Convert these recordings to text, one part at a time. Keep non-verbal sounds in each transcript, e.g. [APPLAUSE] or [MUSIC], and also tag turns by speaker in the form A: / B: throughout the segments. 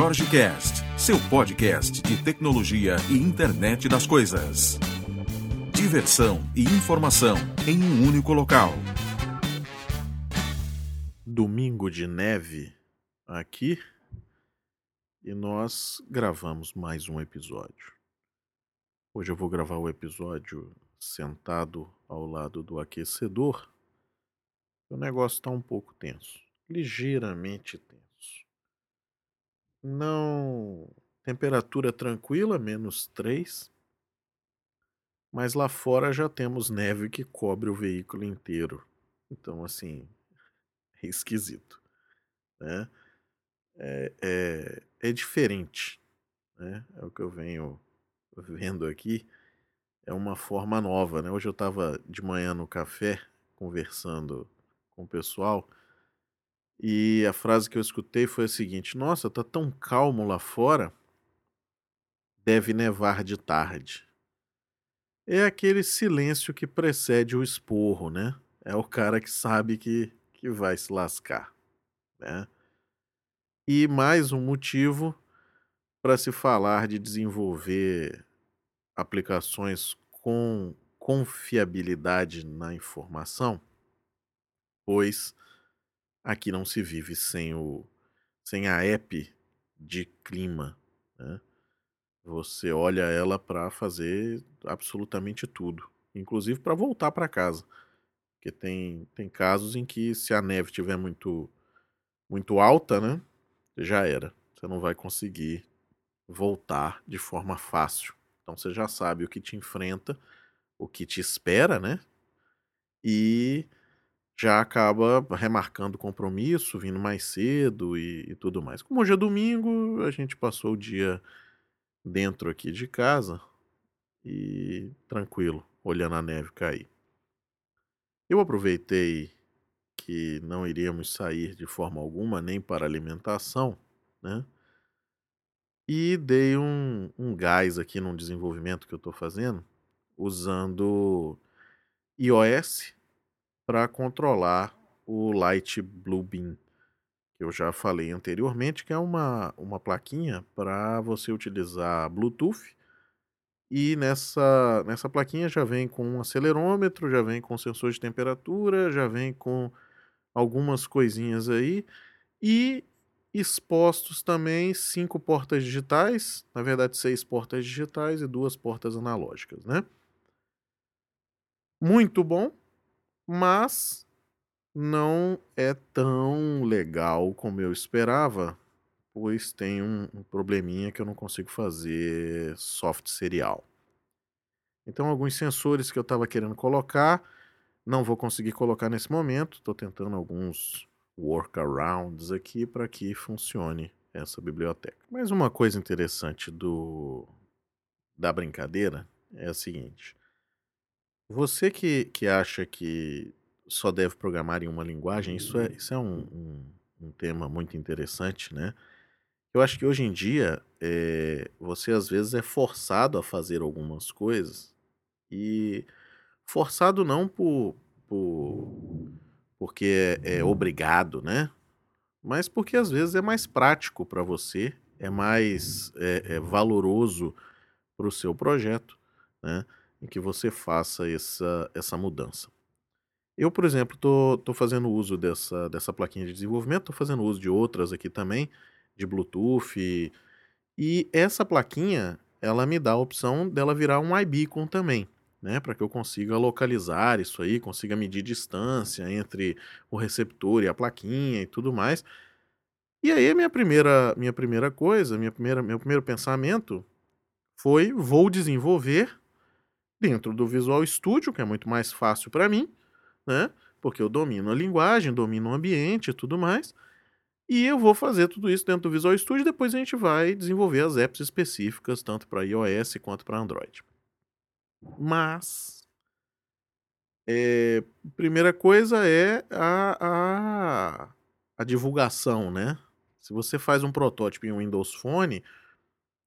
A: Jorge Cast, seu podcast de tecnologia e internet das coisas. Diversão e informação em um único local.
B: Domingo de neve aqui e nós gravamos mais um episódio. Hoje eu vou gravar o episódio sentado ao lado do aquecedor. O negócio está um pouco tenso, ligeiramente. Não. Temperatura tranquila, menos 3. Mas lá fora já temos neve que cobre o veículo inteiro. Então, assim, [LAUGHS] é esquisito. Né? É, é, é diferente. Né? É o que eu venho vendo aqui. É uma forma nova. Né? Hoje eu estava de manhã no café conversando com o pessoal e a frase que eu escutei foi a seguinte: Nossa, tá tão calmo lá fora, deve nevar de tarde. É aquele silêncio que precede o esporro, né? É o cara que sabe que, que vai se lascar, né? E mais um motivo para se falar de desenvolver aplicações com confiabilidade na informação, pois Aqui não se vive sem o sem a app de clima, né? Você olha ela para fazer absolutamente tudo, inclusive para voltar para casa. Porque tem, tem casos em que se a neve estiver muito muito alta, né? Já era. Você não vai conseguir voltar de forma fácil. Então você já sabe o que te enfrenta, o que te espera, né? E já acaba remarcando compromisso, vindo mais cedo e, e, tudo mais. Como hoje é domingo, a gente passou o dia dentro aqui de casa e tranquilo, olhando a neve cair. Eu aproveitei que não iríamos sair de forma alguma, nem para alimentação, né? E dei um, um gás aqui num desenvolvimento que eu estou fazendo, usando iOS para controlar o Light Blue Beam, que eu já falei anteriormente, que é uma, uma plaquinha para você utilizar Bluetooth. E nessa, nessa plaquinha já vem com um acelerômetro, já vem com sensor de temperatura, já vem com algumas coisinhas aí. E expostos também cinco portas digitais, na verdade seis portas digitais e duas portas analógicas, né? Muito bom, mas não é tão legal como eu esperava, pois tem um, probleminha que eu não consigo fazer soft serial. Então, alguns sensores que eu estava querendo colocar, não vou conseguir colocar nesse momento. Estou tentando alguns workarounds aqui para que funcione essa biblioteca. Mas uma coisa interessante do da brincadeira é a seguinte: você que, que acha que só deve programar em uma linguagem, isso é, isso é um, um, um tema muito interessante, né? Eu acho que hoje em dia é, você às vezes é forçado a fazer algumas coisas e forçado não por, por porque é, é obrigado, né? Mas porque às vezes é mais prático para você, é mais é, é valoroso para o seu projeto, né? Em que você faça essa, essa mudança. Eu, por exemplo, estou fazendo uso dessa, dessa plaquinha de desenvolvimento, estou fazendo uso de outras aqui também, de Bluetooth. E, essa plaquinha, ela me dá a opção dela virar um iBeacon também, né? Para que eu consiga localizar isso aí, consiga medir distância entre o receptor e a plaquinha e tudo mais. E aí, minha primeira, minha primeira coisa, minha primeira, meu primeiro pensamento foi: vou desenvolver dentro do Visual Studio, que é muito mais fácil para mim, né? Porque eu domino a linguagem, domino o ambiente e tudo mais. E eu vou fazer tudo isso dentro do Visual Studio, depois a gente vai desenvolver as apps específicas, tanto para iOS quanto para Android. Mas é, primeira coisa é a, a, a divulgação, né? Se você faz um protótipo em um Windows Phone,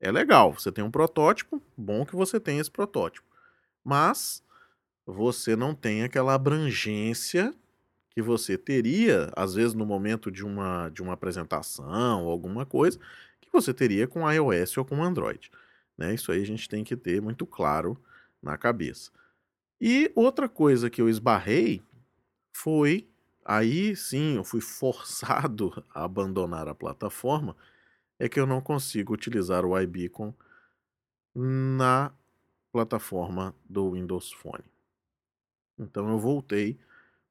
B: é legal, você tem um protótipo, bom que você tenha esse protótipo mas você não tem aquela abrangência que você teria, às vezes, no momento de uma, de uma apresentação ou alguma coisa, que você teria com iOS ou com Android. Né? Isso aí a gente tem que ter muito claro na cabeça. E outra coisa que eu esbarrei foi aí sim eu fui [LAUGHS] forçado a abandonar a plataforma é que eu não consigo utilizar o iBeacon na plataforma do Windows Phone. Então eu voltei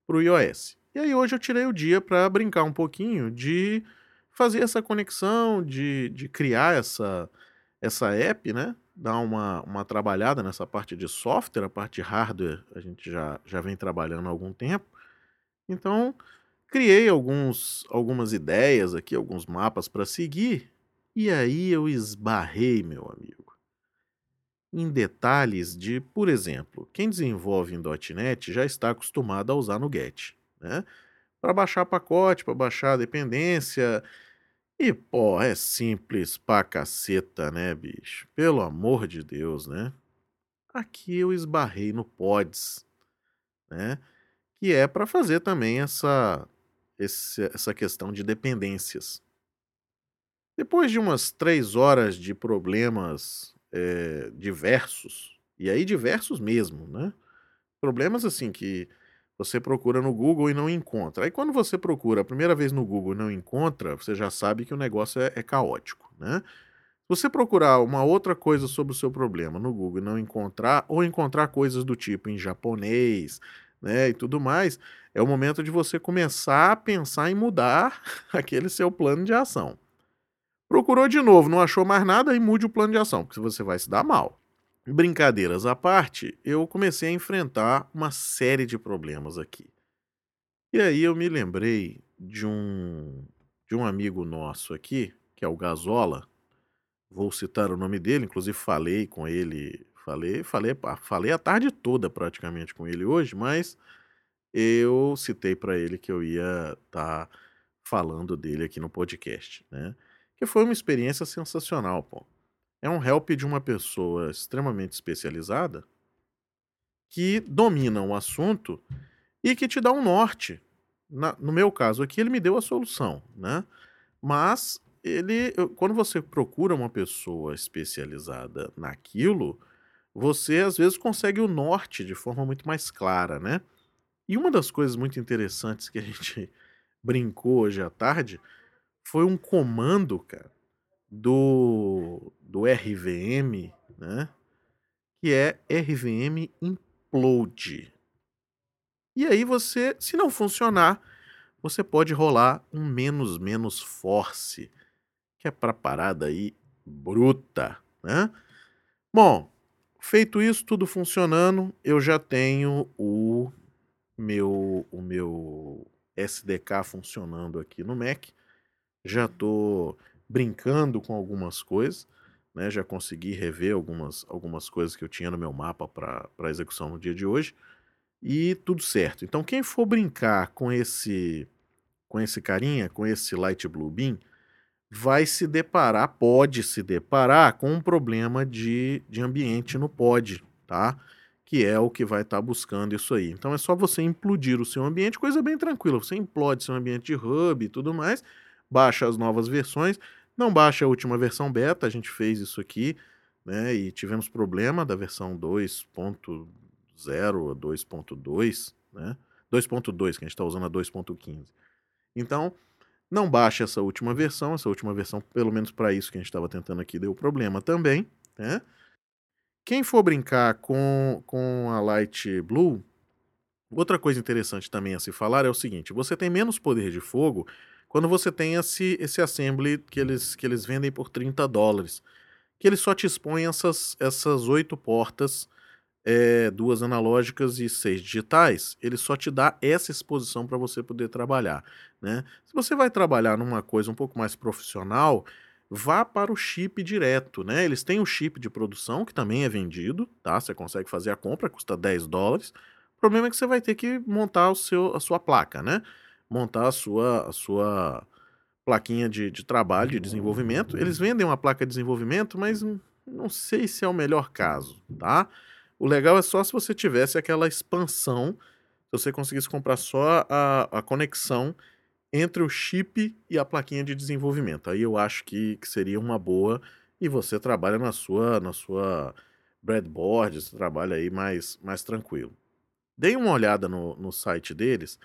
B: para o iOS. E aí hoje eu tirei o dia para brincar um pouquinho de fazer essa conexão, de, de criar essa, essa app, né? Dar uma, uma trabalhada nessa parte de software, a parte de hardware a gente já, já vem trabalhando há algum tempo. Então, criei alguns, algumas ideias aqui, alguns mapas para seguir, e aí eu esbarrei, meu amigo, em detalhes de, por exemplo, quem desenvolve em .NET já está acostumado a usar no Get, né? Para baixar pacote, para baixar dependência. E, pô, é simples pra caceta, né, bicho? Pelo amor de Deus, né? Aqui eu esbarrei no Pods, né? Que é para fazer também essa, essa questão de dependências. Depois de umas três horas de problemas é, diversos, e aí diversos mesmo, né? Problemas assim que você procura no Google e não encontra. Aí quando você procura a primeira vez no Google e não encontra, você já sabe que o negócio é, é caótico, né? Se você procurar uma outra coisa sobre o seu problema no Google e não encontrar, ou encontrar coisas do tipo em japonês, né, e tudo mais, é o momento de você começar a pensar em mudar [LAUGHS] aquele seu plano de ação. Procurou de novo, não achou mais nada e mude o plano de ação, porque você vai se dar mal. Brincadeiras à parte, eu comecei a enfrentar uma série de problemas aqui. E aí eu me lembrei de um de um amigo nosso aqui, que é o Gazola. Vou citar o nome dele, inclusive falei com ele, falei, falei, falei a tarde toda praticamente com ele hoje, mas eu citei para ele que eu ia estar tá falando dele aqui no podcast, né? Que foi uma experiência sensacional, pô. É um help de uma pessoa extremamente especializada que domina o assunto e que te dá um norte. Na, no meu caso aqui, ele me deu a solução, né? Mas ele, quando você procura uma pessoa especializada naquilo, você às vezes consegue o norte de forma muito mais clara, né? E uma das coisas muito interessantes que a gente [LAUGHS] brincou hoje à tarde foi um comando, cara, do, do RVM, né? Que é RVM implode. E aí você, se não funcionar, você pode rolar um menos menos force, que é para parada aí bruta, né? Bom, feito isso, tudo funcionando, eu já tenho o meu o meu SDK funcionando aqui no Mac já estou brincando com algumas coisas, né? Já consegui rever algumas, algumas coisas que eu tinha no meu mapa para execução no dia de hoje e tudo certo. Então quem for brincar com esse com esse carinha, com esse Light Blue Beam, vai se deparar, pode se deparar com um problema de, de ambiente no pod, tá? Que é o que vai estar tá buscando isso aí. Então é só você implodir o seu ambiente, coisa bem tranquila. Você implode seu ambiente de hub e tudo mais, baixa as novas versões, não baixa a última versão beta, a gente fez isso aqui, né? E tivemos problema da versão 2.0 a 2.2, né? 2.2, que a gente está usando a 2.15. Então, não baixe essa última versão, essa última versão, pelo menos para isso que a gente estava tentando aqui, deu problema também, né? Quem for brincar com, com a Light Blue, outra coisa interessante também a se falar é o seguinte: você tem menos poder de fogo quando você tem esse, esse assembly que eles, que eles vendem por 30 dólares, que ele só te expõe essas, essas oito portas, é, duas analógicas e seis digitais, ele só te dá essa exposição para você poder trabalhar. Né? Se você vai trabalhar numa coisa um pouco mais profissional, vá para o chip direto, né? Eles têm o chip de produção, que também é vendido, tá? Você consegue fazer a compra, custa 10 dólares. O problema é que você vai ter que montar o seu, a sua placa, né? Montar a sua, a sua plaquinha de, de trabalho, de desenvolvimento. Eles vendem uma placa de desenvolvimento, mas não sei se é o melhor caso, tá? O legal é só se você tivesse aquela expansão, se você conseguisse comprar só a, a conexão entre o chip e a plaquinha de desenvolvimento. Aí eu acho que, que seria uma boa e você trabalha na sua na sua breadboard, você trabalha aí mais, mais tranquilo. Dei uma olhada no, no site deles.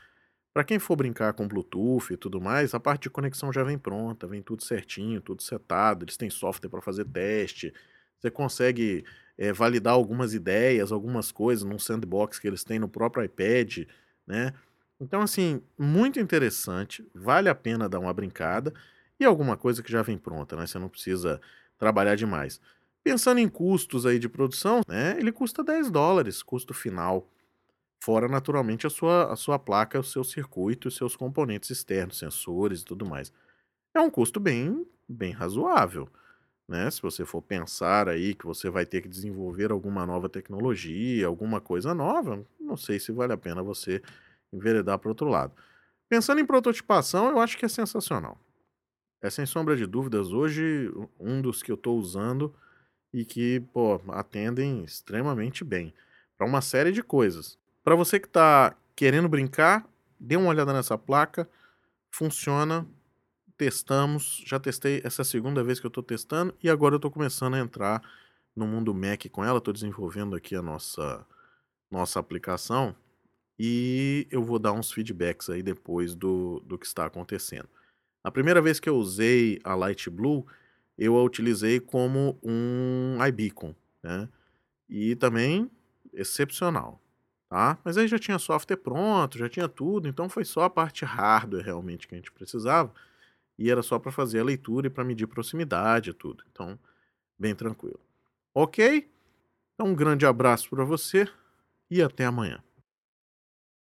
B: Para quem for brincar com Bluetooth e tudo mais, a parte de conexão já vem pronta, vem tudo certinho, tudo setado. Eles têm software para fazer teste. Você consegue é, validar algumas ideias, algumas coisas num sandbox que eles têm no próprio iPad, né? Então, assim, muito interessante, vale a pena dar uma brincada e alguma coisa que já vem pronta, né? Você não precisa trabalhar demais. Pensando em custos aí de produção, né? Ele custa 10 dólares, custo final. Fora, naturalmente, a sua, a sua placa, o seu circuito, os seus componentes externos, sensores e tudo mais. É um custo bem, bem razoável. Né? Se você for pensar aí que você vai ter que desenvolver alguma nova tecnologia, alguma coisa nova, não sei se vale a pena você enveredar para outro lado. Pensando em prototipação, eu acho que é sensacional. É sem sombra de dúvidas hoje um dos que eu estou usando e que pô, atendem extremamente bem para uma série de coisas. Para você que está querendo brincar, dê uma olhada nessa placa, funciona, testamos, já testei essa segunda vez que eu estou testando e agora eu estou começando a entrar no mundo Mac com ela, estou desenvolvendo aqui a nossa nossa aplicação e eu vou dar uns feedbacks aí depois do, do que está acontecendo. A primeira vez que eu usei a Light Blue, eu a utilizei como um iBeacon, né? E também excepcional, tá? Mas aí já tinha software pronto, já tinha tudo, então foi só a parte hardware realmente que a gente precisava e era só para fazer a leitura e para medir proximidade e tudo. Então, bem tranquilo. Ok? Então, um grande abraço para você e até amanhã.